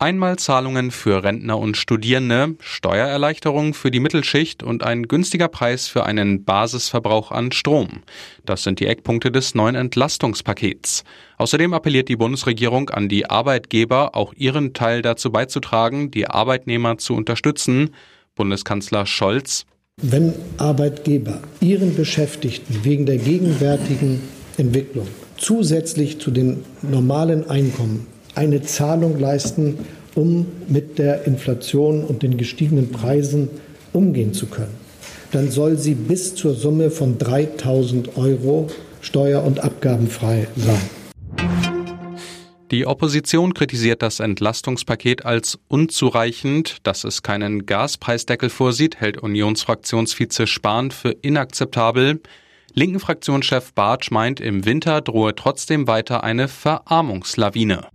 Einmalzahlungen für Rentner und Studierende, Steuererleichterung für die Mittelschicht und ein günstiger Preis für einen Basisverbrauch an Strom. Das sind die Eckpunkte des neuen Entlastungspakets. Außerdem appelliert die Bundesregierung an die Arbeitgeber, auch ihren Teil dazu beizutragen, die Arbeitnehmer zu unterstützen. Bundeskanzler Scholz. Wenn Arbeitgeber ihren Beschäftigten wegen der gegenwärtigen Entwicklung zusätzlich zu den normalen Einkommen eine Zahlung leisten, um mit der Inflation und den gestiegenen Preisen umgehen zu können, dann soll sie bis zur Summe von 3000 Euro steuer- und abgabenfrei sein. Die Opposition kritisiert das Entlastungspaket als unzureichend. Dass es keinen Gaspreisdeckel vorsieht, hält Unionsfraktionsvize Spahn für inakzeptabel. Linken Fraktionschef Bartsch meint, im Winter drohe trotzdem weiter eine Verarmungslawine.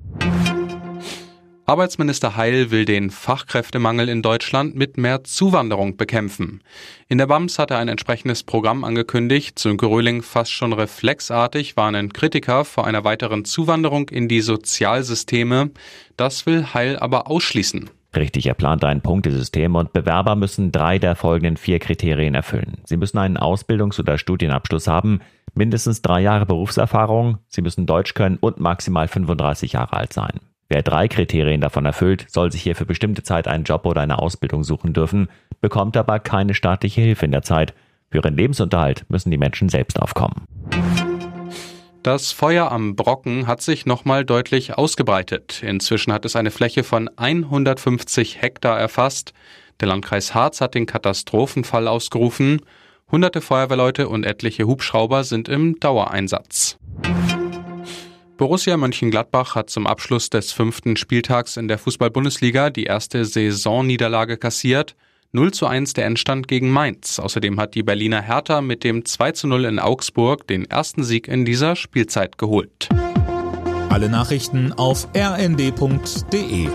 Arbeitsminister Heil will den Fachkräftemangel in Deutschland mit mehr Zuwanderung bekämpfen. In der BAMS hat er ein entsprechendes Programm angekündigt. Sönke Röhling fast schon reflexartig warnen Kritiker vor einer weiteren Zuwanderung in die Sozialsysteme. Das will Heil aber ausschließen. Richtig, er plant ein Punktesystem und Bewerber müssen drei der folgenden vier Kriterien erfüllen. Sie müssen einen Ausbildungs- oder Studienabschluss haben, mindestens drei Jahre Berufserfahrung, sie müssen Deutsch können und maximal 35 Jahre alt sein. Wer drei Kriterien davon erfüllt, soll sich hier für bestimmte Zeit einen Job oder eine Ausbildung suchen dürfen, bekommt aber keine staatliche Hilfe in der Zeit. Für ihren Lebensunterhalt müssen die Menschen selbst aufkommen. Das Feuer am Brocken hat sich nochmal deutlich ausgebreitet. Inzwischen hat es eine Fläche von 150 Hektar erfasst. Der Landkreis Harz hat den Katastrophenfall ausgerufen. Hunderte Feuerwehrleute und etliche Hubschrauber sind im Dauereinsatz. Borussia Mönchengladbach hat zum Abschluss des fünften Spieltags in der Fußball-Bundesliga die erste Saisonniederlage kassiert. 0 zu 1 der Endstand gegen Mainz. Außerdem hat die Berliner Hertha mit dem 2 zu 0 in Augsburg den ersten Sieg in dieser Spielzeit geholt. Alle Nachrichten auf rnd.de